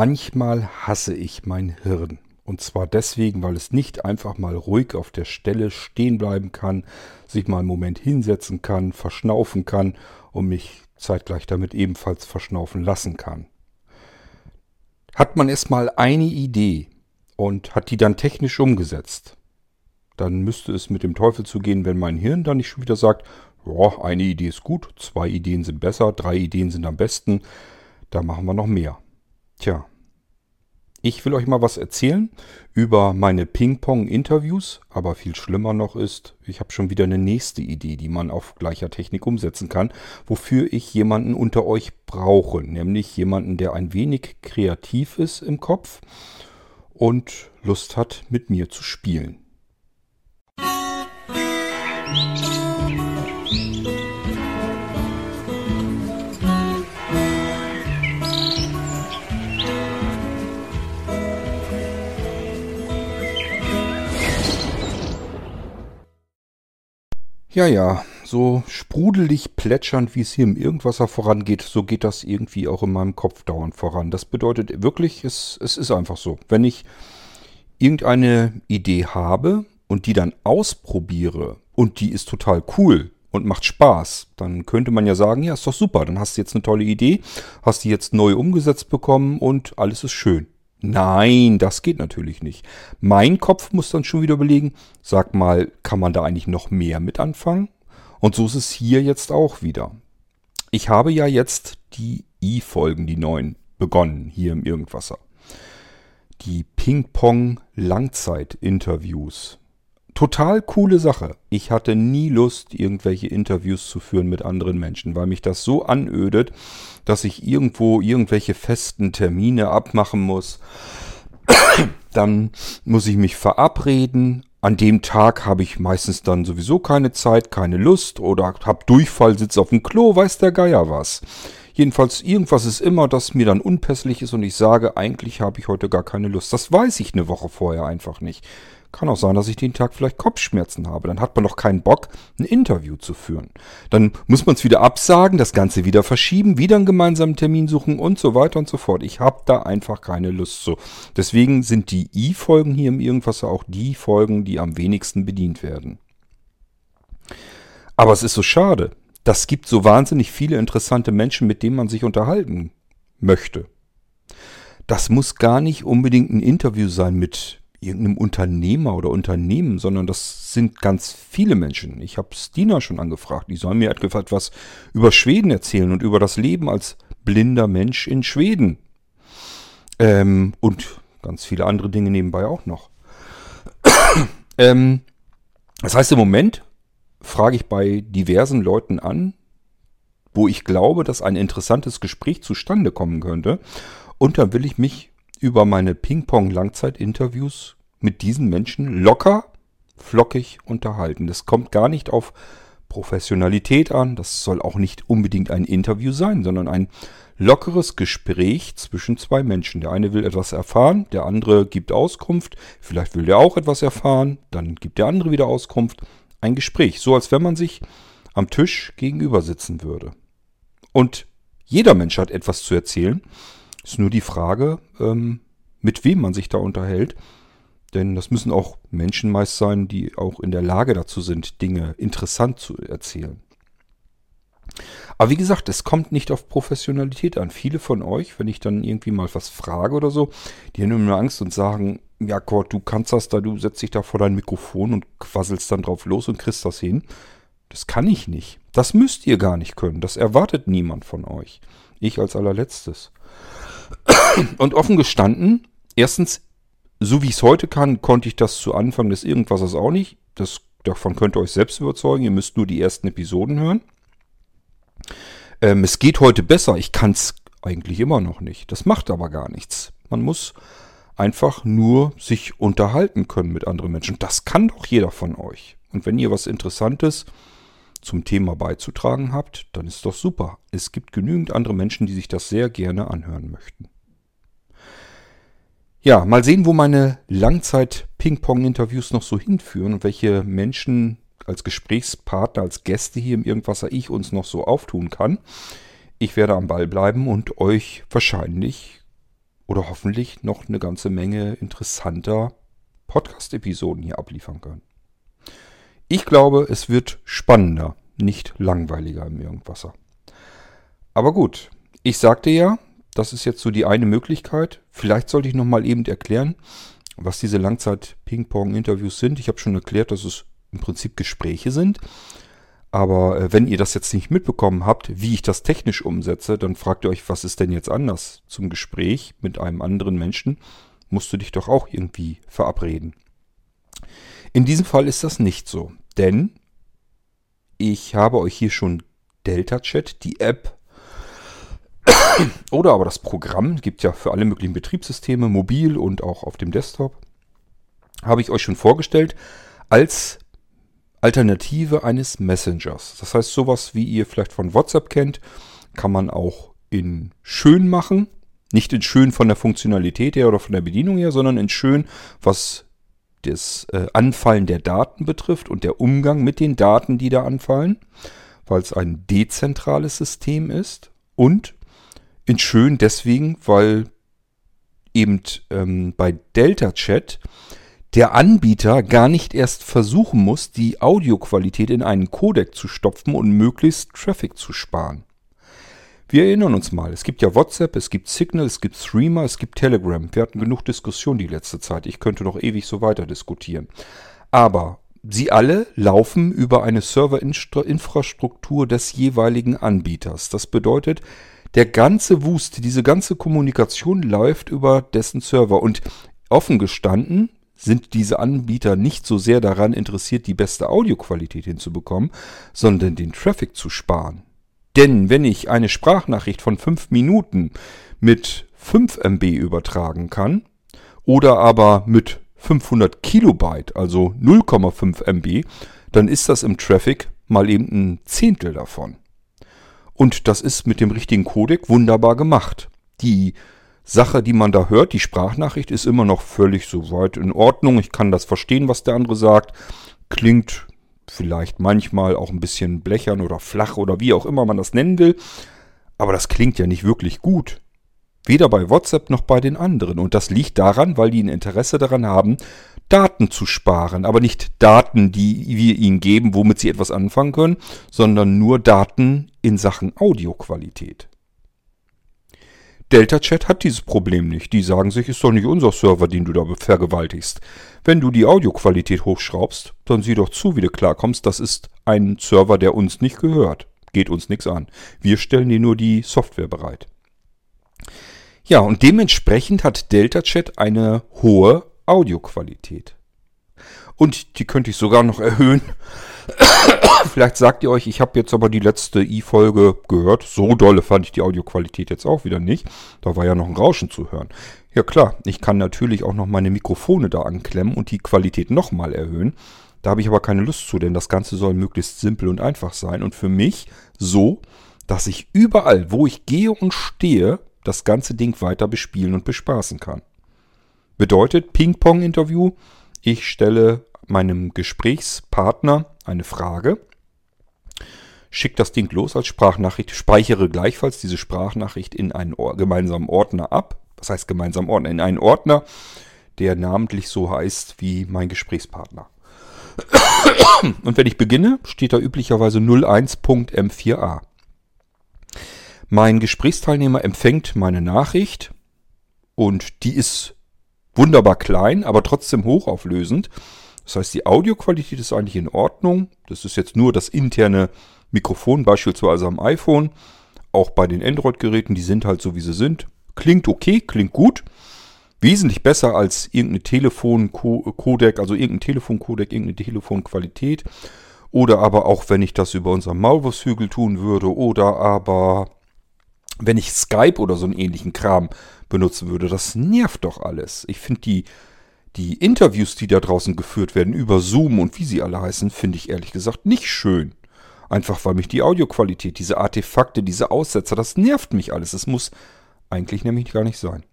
Manchmal hasse ich mein Hirn. Und zwar deswegen, weil es nicht einfach mal ruhig auf der Stelle stehen bleiben kann, sich mal einen Moment hinsetzen kann, verschnaufen kann und mich zeitgleich damit ebenfalls verschnaufen lassen kann. Hat man erstmal eine Idee und hat die dann technisch umgesetzt, dann müsste es mit dem Teufel zugehen, wenn mein Hirn dann nicht schon wieder sagt, ja, eine Idee ist gut, zwei Ideen sind besser, drei Ideen sind am besten, da machen wir noch mehr. Tja, ich will euch mal was erzählen über meine Ping-Pong-Interviews, aber viel schlimmer noch ist, ich habe schon wieder eine nächste Idee, die man auf gleicher Technik umsetzen kann, wofür ich jemanden unter euch brauche, nämlich jemanden, der ein wenig kreativ ist im Kopf und Lust hat, mit mir zu spielen. Ja, ja, so sprudelig plätschernd, wie es hier im Irgendwasser vorangeht, so geht das irgendwie auch in meinem Kopf dauernd voran. Das bedeutet wirklich, es, es ist einfach so. Wenn ich irgendeine Idee habe und die dann ausprobiere und die ist total cool und macht Spaß, dann könnte man ja sagen, ja, ist doch super, dann hast du jetzt eine tolle Idee, hast die jetzt neu umgesetzt bekommen und alles ist schön. Nein, das geht natürlich nicht. Mein Kopf muss dann schon wieder überlegen, sag mal, kann man da eigentlich noch mehr mit anfangen? Und so ist es hier jetzt auch wieder. Ich habe ja jetzt die I-Folgen, die neuen, begonnen hier im Irgendwasser. Die Ping-Pong-Langzeit-Interviews total coole Sache. Ich hatte nie Lust, irgendwelche Interviews zu führen mit anderen Menschen, weil mich das so anödet, dass ich irgendwo irgendwelche festen Termine abmachen muss. Dann muss ich mich verabreden. An dem Tag habe ich meistens dann sowieso keine Zeit, keine Lust oder habe Durchfall, sitze auf dem Klo, weiß der Geier was. Jedenfalls, irgendwas ist immer, das mir dann unpässlich ist und ich sage, eigentlich habe ich heute gar keine Lust. Das weiß ich eine Woche vorher einfach nicht. Kann auch sein, dass ich den Tag vielleicht Kopfschmerzen habe. Dann hat man noch keinen Bock, ein Interview zu führen. Dann muss man es wieder absagen, das Ganze wieder verschieben, wieder einen gemeinsamen Termin suchen und so weiter und so fort. Ich habe da einfach keine Lust zu. Deswegen sind die I-Folgen hier im Irgendwasser auch die Folgen, die am wenigsten bedient werden. Aber es ist so schade. Das gibt so wahnsinnig viele interessante Menschen, mit denen man sich unterhalten möchte. Das muss gar nicht unbedingt ein Interview sein mit irgendeinem Unternehmer oder Unternehmen, sondern das sind ganz viele Menschen. Ich habe Stina schon angefragt. Die soll mir etwas über Schweden erzählen und über das Leben als blinder Mensch in Schweden. Ähm, und ganz viele andere Dinge nebenbei auch noch. ähm, das heißt, im Moment frage ich bei diversen Leuten an, wo ich glaube, dass ein interessantes Gespräch zustande kommen könnte. Und dann will ich mich über meine Ping-Pong-Langzeit-Interviews mit diesen Menschen locker, flockig unterhalten. Das kommt gar nicht auf Professionalität an. Das soll auch nicht unbedingt ein Interview sein, sondern ein lockeres Gespräch zwischen zwei Menschen. Der eine will etwas erfahren, der andere gibt Auskunft. Vielleicht will der auch etwas erfahren, dann gibt der andere wieder Auskunft. Ein Gespräch, so als wenn man sich am Tisch gegenüber sitzen würde. Und jeder Mensch hat etwas zu erzählen. Ist nur die Frage, ähm, mit wem man sich da unterhält. Denn das müssen auch Menschen meist sein, die auch in der Lage dazu sind, Dinge interessant zu erzählen. Aber wie gesagt, es kommt nicht auf Professionalität an. Viele von euch, wenn ich dann irgendwie mal was frage oder so, die haben immer Angst und sagen, ja Gott, du kannst das da, du setzt dich da vor dein Mikrofon und quasselst dann drauf los und kriegst das hin. Das kann ich nicht. Das müsst ihr gar nicht können. Das erwartet niemand von euch. Ich als allerletztes. Und offen gestanden, erstens, so wie ich es heute kann, konnte ich das zu Anfang des Irgendwassers auch nicht. Das, davon könnt ihr euch selbst überzeugen. Ihr müsst nur die ersten Episoden hören. Ähm, es geht heute besser. Ich kann es eigentlich immer noch nicht. Das macht aber gar nichts. Man muss einfach nur sich unterhalten können mit anderen Menschen. Das kann doch jeder von euch. Und wenn ihr was Interessantes zum Thema beizutragen habt, dann ist doch super. Es gibt genügend andere Menschen, die sich das sehr gerne anhören möchten. Ja, mal sehen, wo meine Langzeit-Ping-Pong-Interviews noch so hinführen und welche Menschen als Gesprächspartner, als Gäste hier im Irgendwasser ich uns noch so auftun kann. Ich werde am Ball bleiben und euch wahrscheinlich oder hoffentlich noch eine ganze Menge interessanter Podcast-Episoden hier abliefern können. Ich glaube, es wird spannender, nicht langweiliger im Irgendwasser. Aber gut, ich sagte ja, das ist jetzt so die eine Möglichkeit. Vielleicht sollte ich nochmal eben erklären, was diese Langzeit-Ping-Pong-Interviews sind. Ich habe schon erklärt, dass es im Prinzip Gespräche sind. Aber äh, wenn ihr das jetzt nicht mitbekommen habt, wie ich das technisch umsetze, dann fragt ihr euch, was ist denn jetzt anders zum Gespräch mit einem anderen Menschen? Musst du dich doch auch irgendwie verabreden. In diesem Fall ist das nicht so, denn ich habe euch hier schon Delta Chat, die App oder aber das Programm, gibt ja für alle möglichen Betriebssysteme, mobil und auch auf dem Desktop, habe ich euch schon vorgestellt als Alternative eines Messengers. Das heißt, sowas wie ihr vielleicht von WhatsApp kennt, kann man auch in schön machen. Nicht in schön von der Funktionalität her oder von der Bedienung her, sondern in schön, was das äh, Anfallen der Daten betrifft und der Umgang mit den Daten, die da anfallen, weil es ein dezentrales System ist. Und in schön deswegen, weil eben ähm, bei Delta Chat der Anbieter gar nicht erst versuchen muss, die Audioqualität in einen Codec zu stopfen und möglichst Traffic zu sparen. Wir erinnern uns mal, es gibt ja WhatsApp, es gibt Signal, es gibt Streamer, es gibt Telegram. Wir hatten genug Diskussion die letzte Zeit. Ich könnte noch ewig so weiter diskutieren. Aber sie alle laufen über eine Serverinfrastruktur des jeweiligen Anbieters. Das bedeutet, der ganze Wust, diese ganze Kommunikation läuft über dessen Server. Und offen gestanden, sind diese Anbieter nicht so sehr daran interessiert, die beste Audioqualität hinzubekommen, sondern den Traffic zu sparen. Denn wenn ich eine Sprachnachricht von 5 Minuten mit 5 MB übertragen kann oder aber mit 500 Kilobyte, also 0,5 MB, dann ist das im Traffic mal eben ein Zehntel davon. Und das ist mit dem richtigen Codec wunderbar gemacht. Die Sache, die man da hört, die Sprachnachricht ist immer noch völlig soweit in Ordnung. Ich kann das verstehen, was der andere sagt. Klingt vielleicht manchmal auch ein bisschen blechern oder flach oder wie auch immer man das nennen will. Aber das klingt ja nicht wirklich gut. Weder bei WhatsApp noch bei den anderen. Und das liegt daran, weil die ein Interesse daran haben, Daten zu sparen. Aber nicht Daten, die wir ihnen geben, womit sie etwas anfangen können, sondern nur Daten in Sachen Audioqualität. Delta Chat hat dieses Problem nicht. Die sagen sich, ist doch nicht unser Server, den du da vergewaltigst. Wenn du die Audioqualität hochschraubst, dann sieh doch zu, wie du klarkommst. Das ist ein Server, der uns nicht gehört. Geht uns nichts an. Wir stellen dir nur die Software bereit. Ja, und dementsprechend hat Delta Chat eine hohe Audioqualität. Und die könnte ich sogar noch erhöhen. Vielleicht sagt ihr euch, ich habe jetzt aber die letzte i-Folge gehört. So dolle fand ich die Audioqualität jetzt auch wieder nicht. Da war ja noch ein Rauschen zu hören. Ja klar, ich kann natürlich auch noch meine Mikrofone da anklemmen und die Qualität nochmal erhöhen. Da habe ich aber keine Lust zu, denn das Ganze soll möglichst simpel und einfach sein. Und für mich so, dass ich überall, wo ich gehe und stehe, das ganze Ding weiter bespielen und bespaßen kann. Bedeutet Ping-Pong-Interview, ich stelle meinem Gesprächspartner eine Frage, schicke das Ding los als Sprachnachricht, speichere gleichfalls diese Sprachnachricht in einen gemeinsamen Ordner ab. Was heißt gemeinsamen Ordner? In einen Ordner, der namentlich so heißt wie mein Gesprächspartner. Und wenn ich beginne, steht da üblicherweise 01.m4a. Mein Gesprächsteilnehmer empfängt meine Nachricht und die ist wunderbar klein, aber trotzdem hochauflösend. Das heißt, die Audioqualität ist eigentlich in Ordnung. Das ist jetzt nur das interne Mikrofon, beispielsweise am iPhone. Auch bei den Android-Geräten, die sind halt so, wie sie sind. Klingt okay, klingt gut. Wesentlich besser als irgendeine Telefon-Codec, also irgendein Telefon-Codec, irgendeine Telefonqualität. Oder aber auch, wenn ich das über unseren Maulwurfshügel tun würde. Oder aber, wenn ich Skype oder so einen ähnlichen Kram benutzen würde. Das nervt doch alles. Ich finde die die Interviews, die da draußen geführt werden über Zoom und wie sie alle heißen, finde ich ehrlich gesagt nicht schön. Einfach weil mich die Audioqualität, diese Artefakte, diese Aussetzer, das nervt mich alles. Es muss eigentlich nämlich gar nicht sein.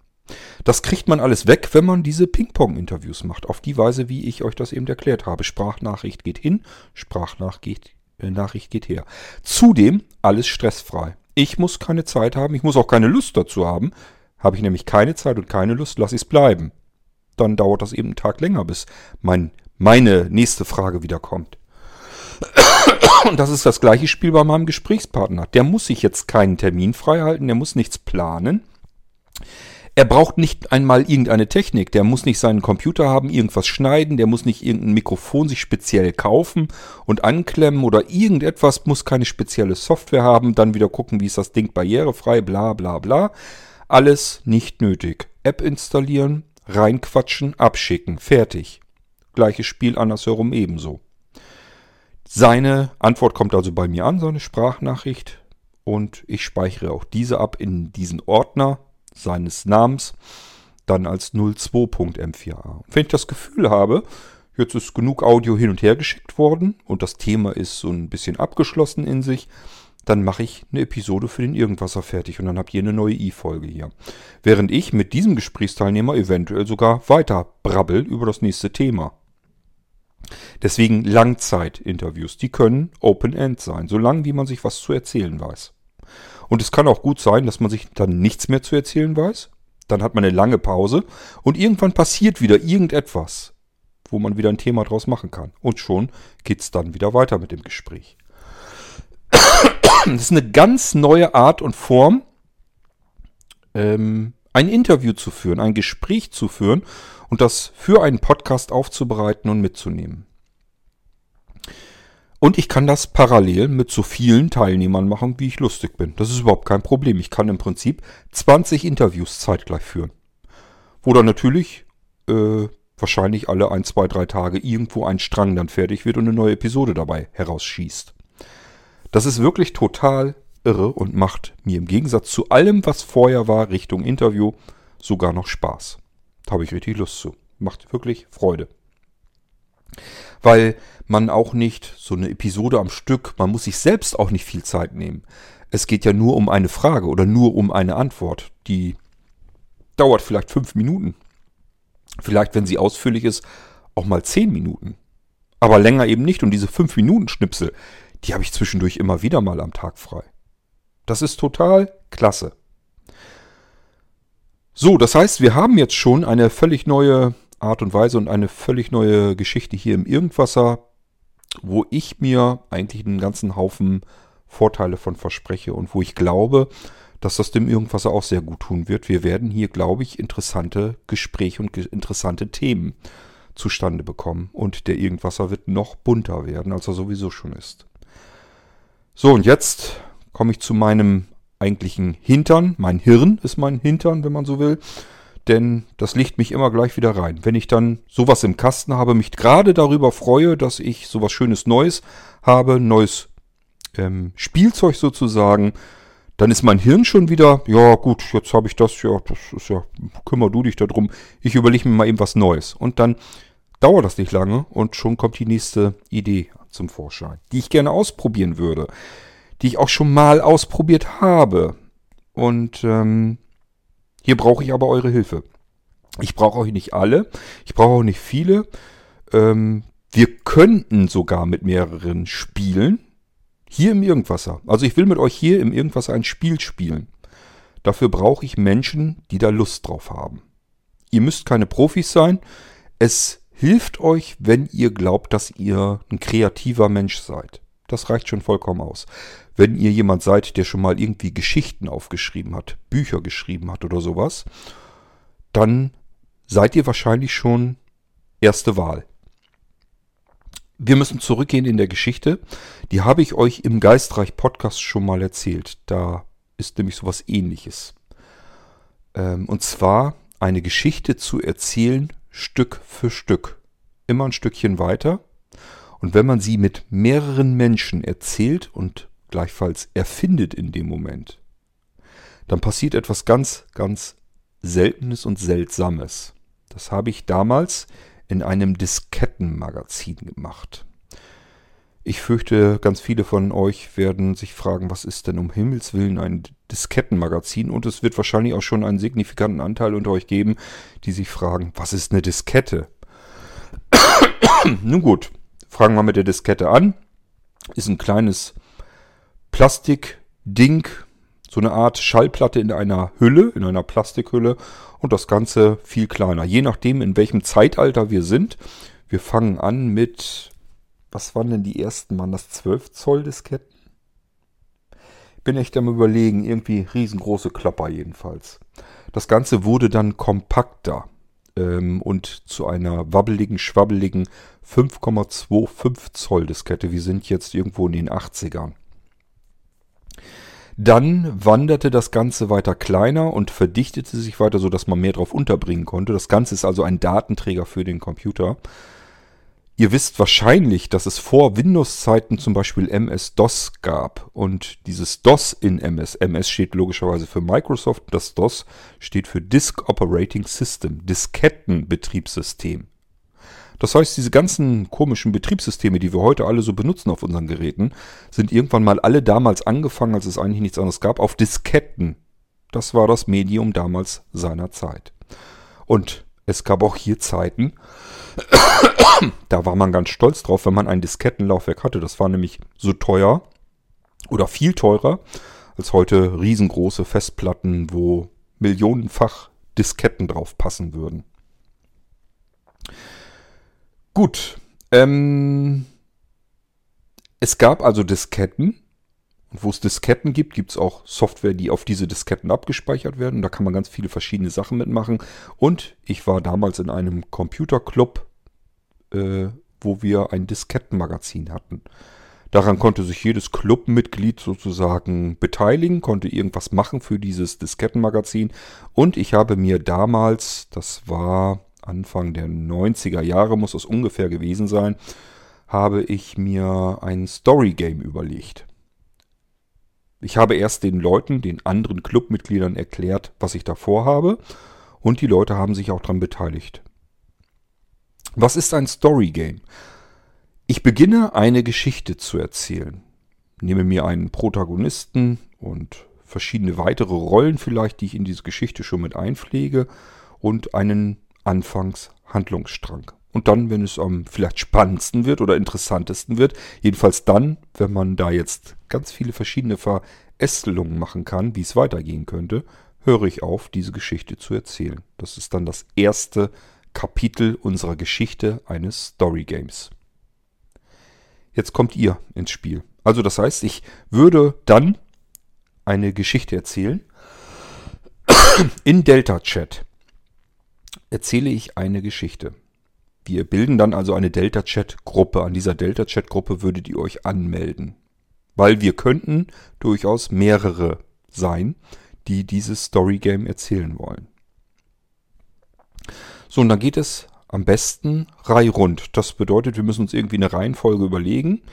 Das kriegt man alles weg, wenn man diese Ping-Pong-Interviews macht. Auf die Weise, wie ich euch das eben erklärt habe. Sprachnachricht geht hin, Sprachnachricht äh, geht her. Zudem alles stressfrei. Ich muss keine Zeit haben, ich muss auch keine Lust dazu haben, Habe ich nämlich keine Zeit und keine Lust, lasse ich es bleiben. Dann dauert das eben einen Tag länger, bis mein, meine nächste Frage wieder kommt. Und das ist das gleiche Spiel bei meinem Gesprächspartner. Der muss sich jetzt keinen Termin freihalten, der muss nichts planen. Er braucht nicht einmal irgendeine Technik. Der muss nicht seinen Computer haben, irgendwas schneiden. Der muss nicht irgendein Mikrofon sich speziell kaufen und anklemmen oder irgendetwas. Muss keine spezielle Software haben. Dann wieder gucken, wie ist das Ding barrierefrei, bla bla bla. Alles nicht nötig. App installieren, reinquatschen, abschicken. Fertig. Gleiches Spiel andersherum ebenso. Seine Antwort kommt also bei mir an, seine Sprachnachricht. Und ich speichere auch diese ab in diesen Ordner seines Namens, dann als 02.m4a. Und wenn ich das Gefühl habe, jetzt ist genug Audio hin und her geschickt worden und das Thema ist so ein bisschen abgeschlossen in sich, dann mache ich eine Episode für den Irgendwasser fertig und dann habt ihr eine neue I-Folge hier. Während ich mit diesem Gesprächsteilnehmer eventuell sogar weiter brabbel über das nächste Thema. Deswegen Langzeit-Interviews. Die können Open-End sein, solange wie man sich was zu erzählen weiß. Und es kann auch gut sein, dass man sich dann nichts mehr zu erzählen weiß. Dann hat man eine lange Pause und irgendwann passiert wieder irgendetwas, wo man wieder ein Thema draus machen kann. Und schon geht es dann wieder weiter mit dem Gespräch. Das ist eine ganz neue Art und Form, ähm, ein Interview zu führen, ein Gespräch zu führen und das für einen Podcast aufzubereiten und mitzunehmen. Und ich kann das parallel mit so vielen Teilnehmern machen, wie ich lustig bin. Das ist überhaupt kein Problem. Ich kann im Prinzip 20 Interviews zeitgleich führen. Wo dann natürlich äh, wahrscheinlich alle ein, zwei, drei Tage irgendwo ein Strang dann fertig wird und eine neue Episode dabei herausschießt. Das ist wirklich total irre und macht mir im Gegensatz zu allem, was vorher war, Richtung Interview, sogar noch Spaß. Da habe ich richtig Lust zu. Macht wirklich Freude. Weil man auch nicht so eine Episode am Stück, man muss sich selbst auch nicht viel Zeit nehmen. Es geht ja nur um eine Frage oder nur um eine Antwort. Die dauert vielleicht fünf Minuten. Vielleicht, wenn sie ausführlich ist, auch mal zehn Minuten. Aber länger eben nicht. Und diese fünf Minuten Schnipsel, die habe ich zwischendurch immer wieder mal am Tag frei. Das ist total klasse. So, das heißt, wir haben jetzt schon eine völlig neue Art und Weise und eine völlig neue Geschichte hier im Irgendwasser, wo ich mir eigentlich einen ganzen Haufen Vorteile von verspreche und wo ich glaube, dass das dem Irgendwasser auch sehr gut tun wird. Wir werden hier, glaube ich, interessante Gespräche und interessante Themen zustande bekommen. Und der Irgendwasser wird noch bunter werden, als er sowieso schon ist. So, und jetzt komme ich zu meinem eigentlichen Hintern. Mein Hirn ist mein Hintern, wenn man so will. Denn das liegt mich immer gleich wieder rein. Wenn ich dann sowas im Kasten habe, mich gerade darüber freue, dass ich sowas Schönes Neues habe, neues ähm, Spielzeug sozusagen, dann ist mein Hirn schon wieder, ja gut, jetzt habe ich das, ja, das ist ja, kümmer du dich darum. Ich überlege mir mal eben was Neues. Und dann dauert das nicht lange und schon kommt die nächste Idee zum Vorschein, die ich gerne ausprobieren würde die ich auch schon mal ausprobiert habe. Und ähm, hier brauche ich aber eure Hilfe. Ich brauche euch nicht alle, ich brauche auch nicht viele. Ähm, wir könnten sogar mit mehreren spielen. Hier im Irgendwasser. Also ich will mit euch hier im Irgendwasser ein Spiel spielen. Dafür brauche ich Menschen, die da Lust drauf haben. Ihr müsst keine Profis sein. Es hilft euch, wenn ihr glaubt, dass ihr ein kreativer Mensch seid. Das reicht schon vollkommen aus. Wenn ihr jemand seid, der schon mal irgendwie Geschichten aufgeschrieben hat, Bücher geschrieben hat oder sowas, dann seid ihr wahrscheinlich schon erste Wahl. Wir müssen zurückgehen in der Geschichte. Die habe ich euch im Geistreich Podcast schon mal erzählt. Da ist nämlich sowas ähnliches. Ähm, und zwar eine Geschichte zu erzählen, Stück für Stück. Immer ein Stückchen weiter. Und wenn man sie mit mehreren Menschen erzählt und gleichfalls erfindet in dem Moment, dann passiert etwas ganz, ganz Seltenes und Seltsames. Das habe ich damals in einem Diskettenmagazin gemacht. Ich fürchte, ganz viele von euch werden sich fragen, was ist denn um Himmels willen ein Diskettenmagazin? Und es wird wahrscheinlich auch schon einen signifikanten Anteil unter euch geben, die sich fragen, was ist eine Diskette? Nun gut, Fangen wir mit der Diskette an. Ist ein kleines Plastikding, So eine Art Schallplatte in einer Hülle, in einer Plastikhülle und das Ganze viel kleiner. Je nachdem, in welchem Zeitalter wir sind. Wir fangen an mit, was waren denn die ersten? Waren das 12 Zoll Disketten? Bin echt am überlegen, irgendwie riesengroße Klopper jedenfalls. Das Ganze wurde dann kompakter ähm, und zu einer wabbeligen, schwabbeligen 5,25 Zoll Diskette. Wir sind jetzt irgendwo in den 80ern. Dann wanderte das Ganze weiter kleiner und verdichtete sich weiter, sodass man mehr drauf unterbringen konnte. Das Ganze ist also ein Datenträger für den Computer. Ihr wisst wahrscheinlich, dass es vor Windows-Zeiten zum Beispiel MS-DOS gab. Und dieses DOS in MS, MS steht logischerweise für Microsoft, das DOS steht für Disk Operating System, Diskettenbetriebssystem. Das heißt, diese ganzen komischen Betriebssysteme, die wir heute alle so benutzen auf unseren Geräten, sind irgendwann mal alle damals angefangen, als es eigentlich nichts anderes gab, auf Disketten. Das war das Medium damals seiner Zeit. Und es gab auch hier Zeiten, da war man ganz stolz drauf, wenn man ein Diskettenlaufwerk hatte. Das war nämlich so teuer oder viel teurer als heute riesengroße Festplatten, wo millionenfach Disketten drauf passen würden. Gut. Ähm, es gab also Disketten. Wo es Disketten gibt, gibt es auch Software, die auf diese Disketten abgespeichert werden. Da kann man ganz viele verschiedene Sachen mitmachen. Und ich war damals in einem Computerclub, äh, wo wir ein Diskettenmagazin hatten. Daran konnte sich jedes Clubmitglied sozusagen beteiligen, konnte irgendwas machen für dieses Diskettenmagazin. Und ich habe mir damals, das war Anfang der 90er Jahre muss es ungefähr gewesen sein, habe ich mir ein Story-Game überlegt. Ich habe erst den Leuten, den anderen Clubmitgliedern erklärt, was ich da vorhabe und die Leute haben sich auch daran beteiligt. Was ist ein Story-Game? Ich beginne eine Geschichte zu erzählen. Nehme mir einen Protagonisten und verschiedene weitere Rollen vielleicht, die ich in diese Geschichte schon mit einpflege und einen Anfangshandlungsstrang. Und dann, wenn es am vielleicht spannendsten wird oder interessantesten wird, jedenfalls dann, wenn man da jetzt ganz viele verschiedene Verästelungen machen kann, wie es weitergehen könnte, höre ich auf, diese Geschichte zu erzählen. Das ist dann das erste Kapitel unserer Geschichte eines Story Games. Jetzt kommt ihr ins Spiel. Also das heißt, ich würde dann eine Geschichte erzählen in Delta Chat erzähle ich eine Geschichte. Wir bilden dann also eine Delta-Chat-Gruppe. An dieser Delta-Chat-Gruppe würdet ihr euch anmelden. Weil wir könnten durchaus mehrere sein, die dieses Story-Game erzählen wollen. So, und dann geht es am besten reihrund. Das bedeutet, wir müssen uns irgendwie eine Reihenfolge überlegen.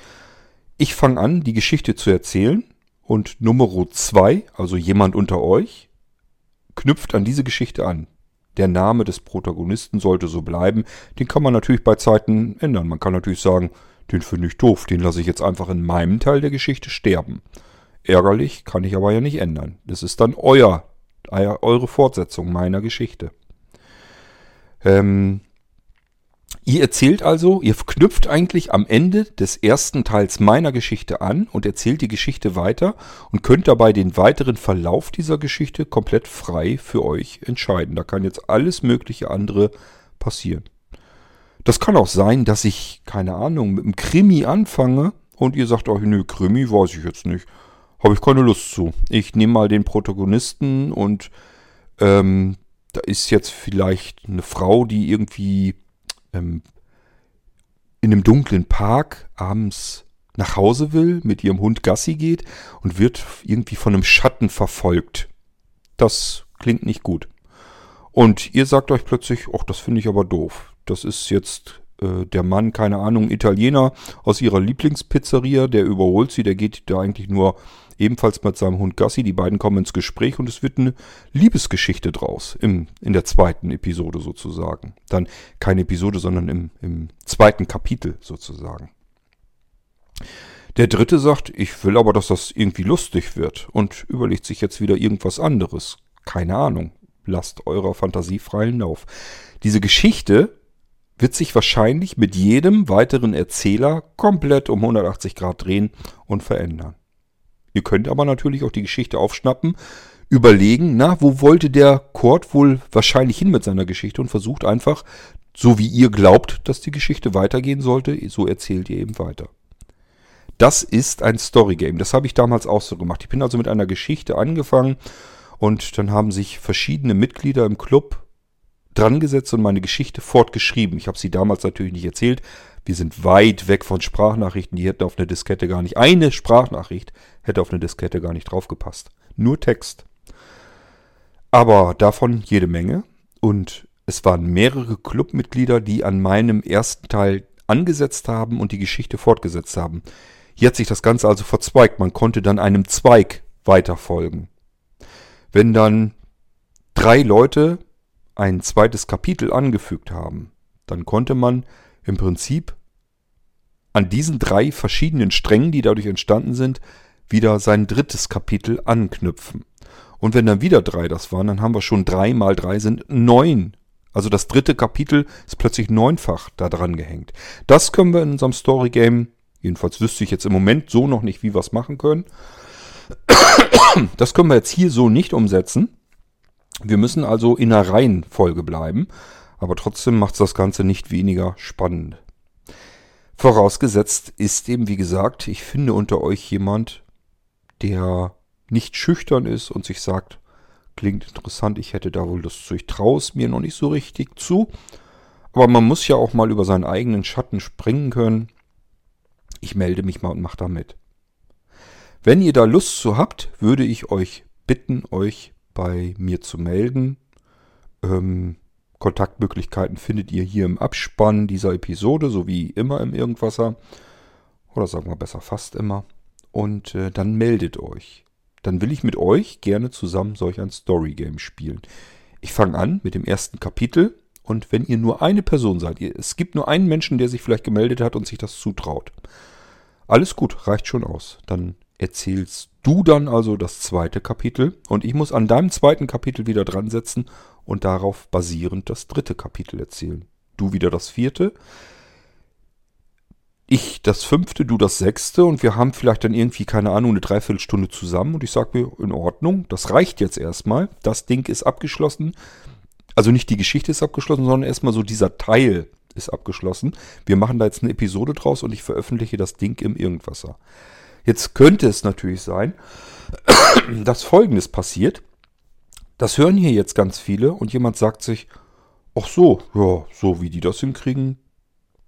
Ich fange an, die Geschichte zu erzählen und Nummer 2, also jemand unter euch, knüpft an diese Geschichte an der Name des Protagonisten sollte so bleiben. Den kann man natürlich bei Zeiten ändern. Man kann natürlich sagen, den finde ich doof, den lasse ich jetzt einfach in meinem Teil der Geschichte sterben. Ärgerlich, kann ich aber ja nicht ändern. Das ist dann euer, eure Fortsetzung meiner Geschichte. Ähm, Ihr erzählt also, ihr knüpft eigentlich am Ende des ersten Teils meiner Geschichte an und erzählt die Geschichte weiter und könnt dabei den weiteren Verlauf dieser Geschichte komplett frei für euch entscheiden. Da kann jetzt alles mögliche andere passieren. Das kann auch sein, dass ich, keine Ahnung, mit einem Krimi anfange und ihr sagt euch, nö, Krimi weiß ich jetzt nicht. Habe ich keine Lust zu. Ich nehme mal den Protagonisten und ähm, da ist jetzt vielleicht eine Frau, die irgendwie ähm, in einem dunklen Park abends nach Hause will, mit ihrem Hund Gassi geht und wird irgendwie von einem Schatten verfolgt. Das klingt nicht gut. Und ihr sagt euch plötzlich, ach, das finde ich aber doof. Das ist jetzt äh, der Mann, keine Ahnung, Italiener aus ihrer Lieblingspizzeria, der überholt sie, der geht da eigentlich nur ebenfalls mit seinem Hund Gassi. Die beiden kommen ins Gespräch und es wird eine Liebesgeschichte draus. Im, in der zweiten Episode sozusagen. Dann keine Episode, sondern im, im zweiten Kapitel sozusagen. Der dritte sagt, ich will aber, dass das irgendwie lustig wird und überlegt sich jetzt wieder irgendwas anderes. Keine Ahnung. Lasst eurer Fantasie freien Lauf. Diese Geschichte wird sich wahrscheinlich mit jedem weiteren Erzähler komplett um 180 Grad drehen und verändern. Ihr könnt aber natürlich auch die Geschichte aufschnappen, überlegen, na, wo wollte der Kurt wohl wahrscheinlich hin mit seiner Geschichte und versucht einfach, so wie ihr glaubt, dass die Geschichte weitergehen sollte, so erzählt ihr eben weiter. Das ist ein Storygame. Das habe ich damals auch so gemacht. Ich bin also mit einer Geschichte angefangen und dann haben sich verschiedene Mitglieder im Club dran gesetzt und meine Geschichte fortgeschrieben. Ich habe sie damals natürlich nicht erzählt. Wir sind weit weg von Sprachnachrichten. Die hätten auf eine Diskette gar nicht. Eine Sprachnachricht hätte auf eine Diskette gar nicht draufgepasst. Nur Text. Aber davon jede Menge. Und es waren mehrere Clubmitglieder, die an meinem ersten Teil angesetzt haben und die Geschichte fortgesetzt haben. Hier hat sich das Ganze also verzweigt. Man konnte dann einem Zweig weiterfolgen. Wenn dann drei Leute ein zweites Kapitel angefügt haben, dann konnte man im Prinzip an diesen drei verschiedenen Strängen, die dadurch entstanden sind, wieder sein drittes Kapitel anknüpfen. Und wenn dann wieder drei das waren, dann haben wir schon drei mal drei sind neun. Also das dritte Kapitel ist plötzlich neunfach da dran gehängt. Das können wir in unserem Story Game, jedenfalls wüsste ich jetzt im Moment so noch nicht, wie wir es machen können. Das können wir jetzt hier so nicht umsetzen. Wir müssen also in einer Reihenfolge bleiben, aber trotzdem macht es das Ganze nicht weniger spannend. Vorausgesetzt ist eben, wie gesagt, ich finde unter euch jemand, der nicht schüchtern ist und sich sagt, klingt interessant, ich hätte da wohl das zu, ich traue es mir noch nicht so richtig zu. Aber man muss ja auch mal über seinen eigenen Schatten springen können. Ich melde mich mal und mache da mit. Wenn ihr da Lust zu habt, würde ich euch bitten, euch bei mir zu melden. Ähm, Kontaktmöglichkeiten findet ihr hier im Abspann dieser Episode, so wie immer im Irgendwasser. Oder sagen wir besser fast immer. Und äh, dann meldet euch. Dann will ich mit euch gerne zusammen solch ein Story-Game spielen. Ich fange an mit dem ersten Kapitel. Und wenn ihr nur eine Person seid, ihr, es gibt nur einen Menschen, der sich vielleicht gemeldet hat und sich das zutraut. Alles gut, reicht schon aus. Dann erzählst du dann also das zweite Kapitel und ich muss an deinem zweiten Kapitel wieder dran setzen und darauf basierend das dritte Kapitel erzählen. Du wieder das vierte, ich das fünfte, du das sechste und wir haben vielleicht dann irgendwie, keine Ahnung, eine Dreiviertelstunde zusammen und ich sage mir, in Ordnung, das reicht jetzt erstmal, das Ding ist abgeschlossen. Also nicht die Geschichte ist abgeschlossen, sondern erstmal so dieser Teil ist abgeschlossen. Wir machen da jetzt eine Episode draus und ich veröffentliche das Ding im Irgendwasser. Jetzt könnte es natürlich sein, dass Folgendes passiert. Das hören hier jetzt ganz viele und jemand sagt sich, ach so, ja, so wie die das hinkriegen,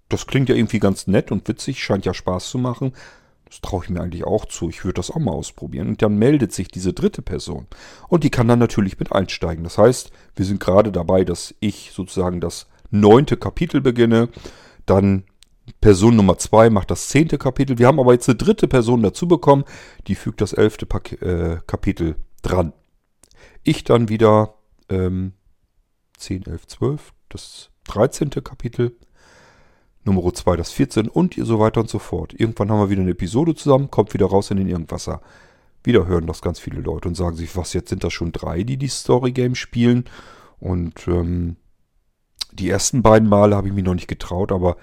das klingt ja irgendwie ganz nett und witzig, scheint ja Spaß zu machen. Das traue ich mir eigentlich auch zu. Ich würde das auch mal ausprobieren. Und dann meldet sich diese dritte Person. Und die kann dann natürlich mit einsteigen. Das heißt, wir sind gerade dabei, dass ich sozusagen das neunte Kapitel beginne. Dann Person Nummer zwei macht das zehnte Kapitel. Wir haben aber jetzt eine dritte Person dazu bekommen, die fügt das elfte äh, Kapitel dran. Ich dann wieder ähm, 10, 11, 12, das 13. Kapitel, Nummer 2 das 14 und so weiter und so fort. Irgendwann haben wir wieder eine Episode zusammen, kommt wieder raus in den Irgendwasser. Wieder hören das ganz viele Leute und sagen sich, was, jetzt sind das schon drei, die die Story Game spielen. Und ähm, die ersten beiden Male habe ich mich noch nicht getraut, aber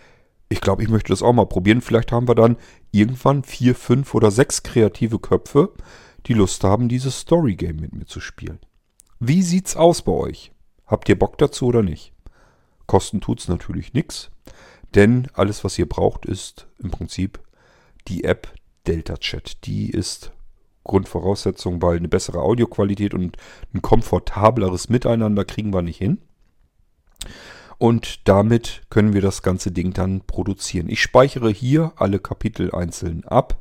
ich glaube, ich möchte das auch mal probieren. Vielleicht haben wir dann irgendwann vier, fünf oder sechs kreative Köpfe, die Lust haben, dieses Story Game mit mir zu spielen. Wie sieht's aus bei euch? Habt ihr Bock dazu oder nicht? Kosten tut's natürlich nichts, denn alles, was ihr braucht, ist im Prinzip die App Delta Chat. Die ist Grundvoraussetzung, weil eine bessere Audioqualität und ein komfortableres Miteinander kriegen wir nicht hin. Und damit können wir das ganze Ding dann produzieren. Ich speichere hier alle Kapitel einzeln ab.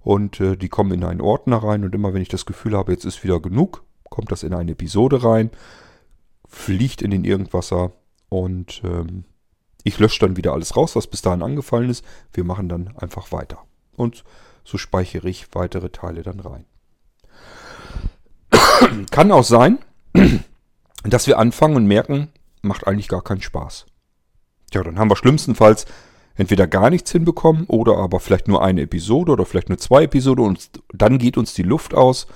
Und äh, die kommen in einen Ordner rein. Und immer wenn ich das Gefühl habe, jetzt ist wieder genug, kommt das in eine Episode rein, fliegt in den Irgendwasser und ähm, ich lösche dann wieder alles raus, was bis dahin angefallen ist. Wir machen dann einfach weiter. Und so speichere ich weitere Teile dann rein. Kann auch sein, dass wir anfangen und merken, macht eigentlich gar keinen Spaß. Ja, dann haben wir schlimmstenfalls entweder gar nichts hinbekommen oder aber vielleicht nur eine Episode oder vielleicht nur zwei Episoden und dann geht uns die Luft aus.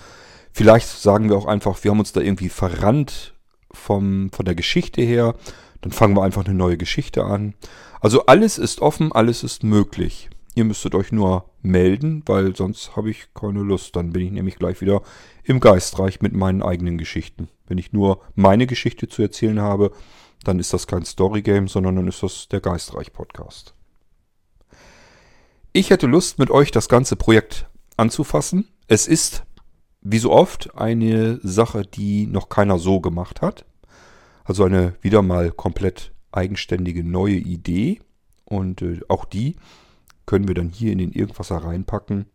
Vielleicht sagen wir auch einfach, wir haben uns da irgendwie verrannt vom, von der Geschichte her. Dann fangen wir einfach eine neue Geschichte an. Also alles ist offen, alles ist möglich. Ihr müsstet euch nur melden, weil sonst habe ich keine Lust. Dann bin ich nämlich gleich wieder im Geistreich mit meinen eigenen Geschichten. Wenn ich nur meine Geschichte zu erzählen habe, dann ist das kein Storygame, sondern dann ist das der Geistreich-Podcast. Ich hätte Lust, mit euch das ganze Projekt anzufassen. Es ist, wie so oft, eine Sache, die noch keiner so gemacht hat. Also eine wieder mal komplett eigenständige neue Idee. Und äh, auch die können wir dann hier in den Irgendwasser reinpacken.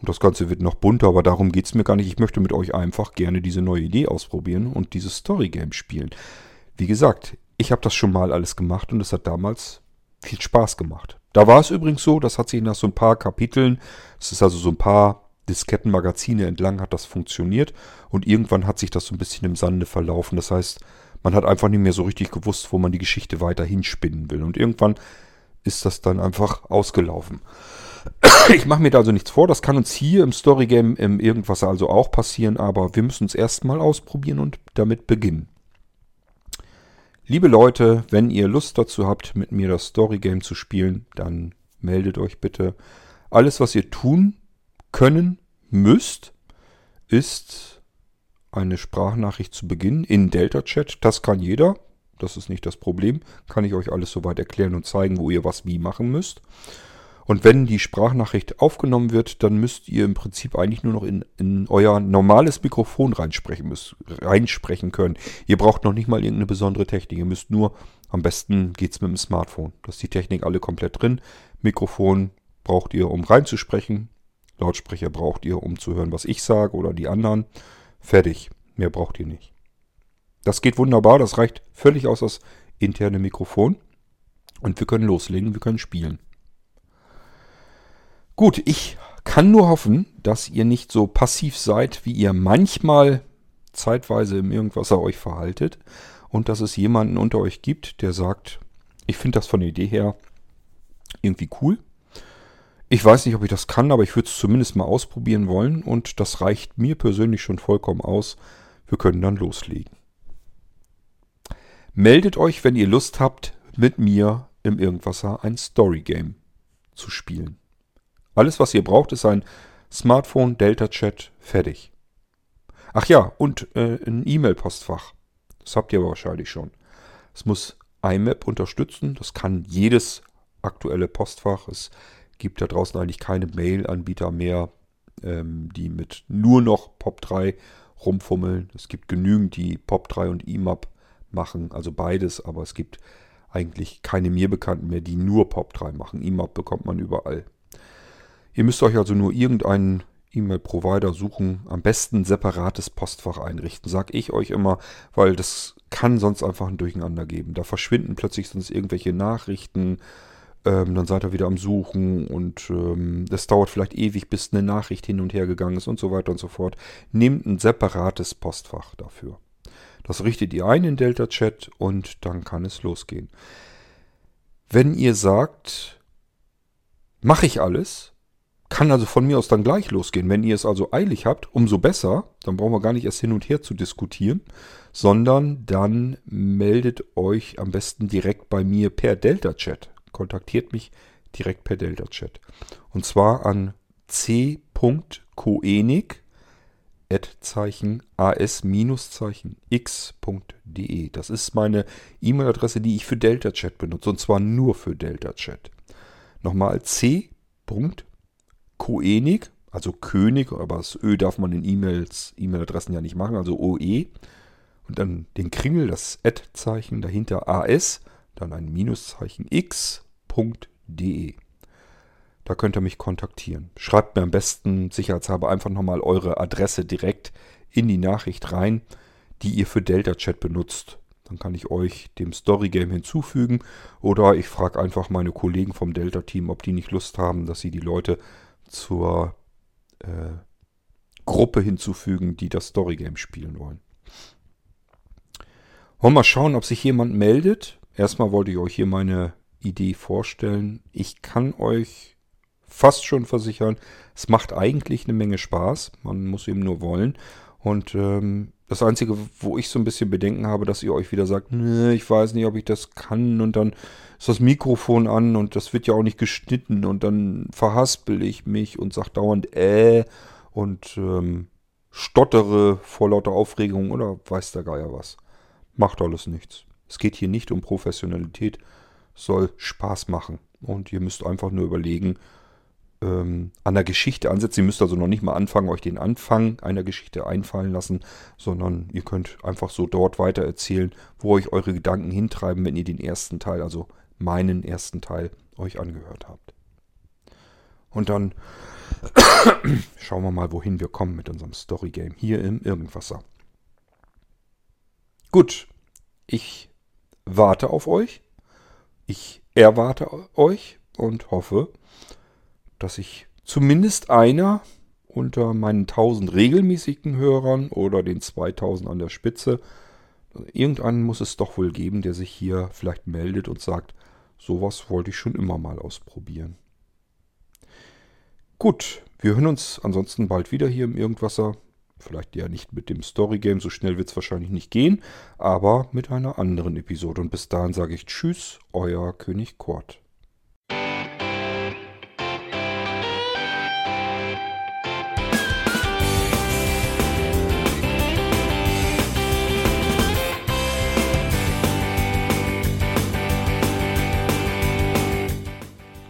Und das Ganze wird noch bunter, aber darum geht es mir gar nicht. Ich möchte mit euch einfach gerne diese neue Idee ausprobieren und dieses Storygame spielen. Wie gesagt, ich habe das schon mal alles gemacht und es hat damals viel Spaß gemacht. Da war es übrigens so, das hat sich nach so ein paar Kapiteln, es ist also so ein paar Diskettenmagazine entlang, hat das funktioniert und irgendwann hat sich das so ein bisschen im Sande verlaufen. Das heißt, man hat einfach nicht mehr so richtig gewusst, wo man die Geschichte weiter hinspinnen will. Und irgendwann ist das dann einfach ausgelaufen. Ich mache mir da also nichts vor. Das kann uns hier im Storygame im Irgendwas also auch passieren, aber wir müssen es erstmal ausprobieren und damit beginnen. Liebe Leute, wenn ihr Lust dazu habt, mit mir das Storygame zu spielen, dann meldet euch bitte. Alles, was ihr tun können müsst, ist eine Sprachnachricht zu Beginn in Delta Chat. Das kann jeder. Das ist nicht das Problem. Kann ich euch alles soweit erklären und zeigen, wo ihr was wie machen müsst. Und wenn die Sprachnachricht aufgenommen wird, dann müsst ihr im Prinzip eigentlich nur noch in, in euer normales Mikrofon reinsprechen, müsst, reinsprechen können. Ihr braucht noch nicht mal irgendeine besondere Technik. Ihr müsst nur, am besten geht es mit dem Smartphone. Das ist die Technik alle komplett drin. Mikrofon braucht ihr, um reinzusprechen. Lautsprecher braucht ihr, um zu hören, was ich sage oder die anderen. Fertig. Mehr braucht ihr nicht. Das geht wunderbar, das reicht völlig aus das interne Mikrofon. Und wir können loslegen, wir können spielen. Gut, ich kann nur hoffen, dass ihr nicht so passiv seid, wie ihr manchmal zeitweise im Irgendwasser euch verhaltet und dass es jemanden unter euch gibt, der sagt, ich finde das von der Idee her irgendwie cool. Ich weiß nicht, ob ich das kann, aber ich würde es zumindest mal ausprobieren wollen und das reicht mir persönlich schon vollkommen aus. Wir können dann loslegen. Meldet euch, wenn ihr Lust habt, mit mir im Irgendwasser ein Story-Game zu spielen. Alles, was ihr braucht, ist ein Smartphone, Delta-Chat, fertig. Ach ja, und äh, ein E-Mail-Postfach. Das habt ihr wahrscheinlich schon. Es muss IMAP unterstützen. Das kann jedes aktuelle Postfach. Es gibt da draußen eigentlich keine Mail-Anbieter mehr, ähm, die mit nur noch POP3 rumfummeln. Es gibt genügend, die POP3 und IMAP machen, also beides, aber es gibt eigentlich keine mir bekannten mehr, die nur POP3 machen. IMAP bekommt man überall. Ihr müsst euch also nur irgendeinen E-Mail-Provider suchen, am besten separates Postfach einrichten, sag ich euch immer, weil das kann sonst einfach ein Durcheinander geben. Da verschwinden plötzlich sonst irgendwelche Nachrichten, ähm, dann seid ihr wieder am Suchen und ähm, das dauert vielleicht ewig, bis eine Nachricht hin und her gegangen ist und so weiter und so fort. Nehmt ein separates Postfach dafür. Das richtet ihr ein in Delta Chat und dann kann es losgehen. Wenn ihr sagt, mache ich alles, kann also von mir aus dann gleich losgehen. Wenn ihr es also eilig habt, umso besser. Dann brauchen wir gar nicht erst hin und her zu diskutieren, sondern dann meldet euch am besten direkt bei mir per Delta Chat. Kontaktiert mich direkt per Delta Chat. Und zwar an c.koenig as-x.de. Das ist meine E-Mail-Adresse, die ich für Delta Chat benutze. Und zwar nur für Delta Chat. Nochmal c.koenig, also König, aber das Ö darf man in E-Mails, E-Mail-Adressen ja nicht machen, also OE. Und dann den Kringel, das Ad-Zeichen, dahinter AS, dann ein Minuszeichen x.de. Da könnt ihr mich kontaktieren. Schreibt mir am besten sicherheitshalber einfach nochmal eure Adresse direkt in die Nachricht rein, die ihr für Delta Chat benutzt. Dann kann ich euch dem Story Game hinzufügen oder ich frage einfach meine Kollegen vom Delta Team, ob die nicht Lust haben, dass sie die Leute zur äh, Gruppe hinzufügen, die das Story Game spielen wollen. Wollen wir mal schauen, ob sich jemand meldet. Erstmal wollte ich euch hier meine Idee vorstellen. Ich kann euch fast schon versichern, es macht eigentlich eine Menge Spaß. Man muss eben nur wollen. Und ähm, Das Einzige, wo ich so ein bisschen Bedenken habe, dass ihr euch wieder sagt, nee, ich weiß nicht, ob ich das kann und dann ist das Mikrofon an und das wird ja auch nicht geschnitten und dann verhaspel ich mich und sag dauernd äh und ähm, stottere vor lauter Aufregung oder weiß der Geier was. Macht alles nichts. Es geht hier nicht um Professionalität, es soll Spaß machen und ihr müsst einfach nur überlegen, ähm, an der Geschichte ansetzen. Ihr müsst also noch nicht mal anfangen, euch den Anfang einer Geschichte einfallen lassen, sondern ihr könnt einfach so dort weiter erzählen, wo euch eure Gedanken hintreiben, wenn ihr den ersten Teil, also meinen ersten Teil, euch angehört habt. Und dann schauen wir mal, wohin wir kommen mit unserem Story Game hier im Irgendwasser. Gut, ich warte auf euch. Ich erwarte euch und hoffe, dass ich zumindest einer unter meinen 1000 regelmäßigen Hörern oder den 2000 an der Spitze, irgendeinen muss es doch wohl geben, der sich hier vielleicht meldet und sagt, sowas wollte ich schon immer mal ausprobieren. Gut, wir hören uns ansonsten bald wieder hier im Irgendwasser. Vielleicht ja nicht mit dem Story Game, so schnell wird es wahrscheinlich nicht gehen, aber mit einer anderen Episode. Und bis dahin sage ich Tschüss, euer König Kort.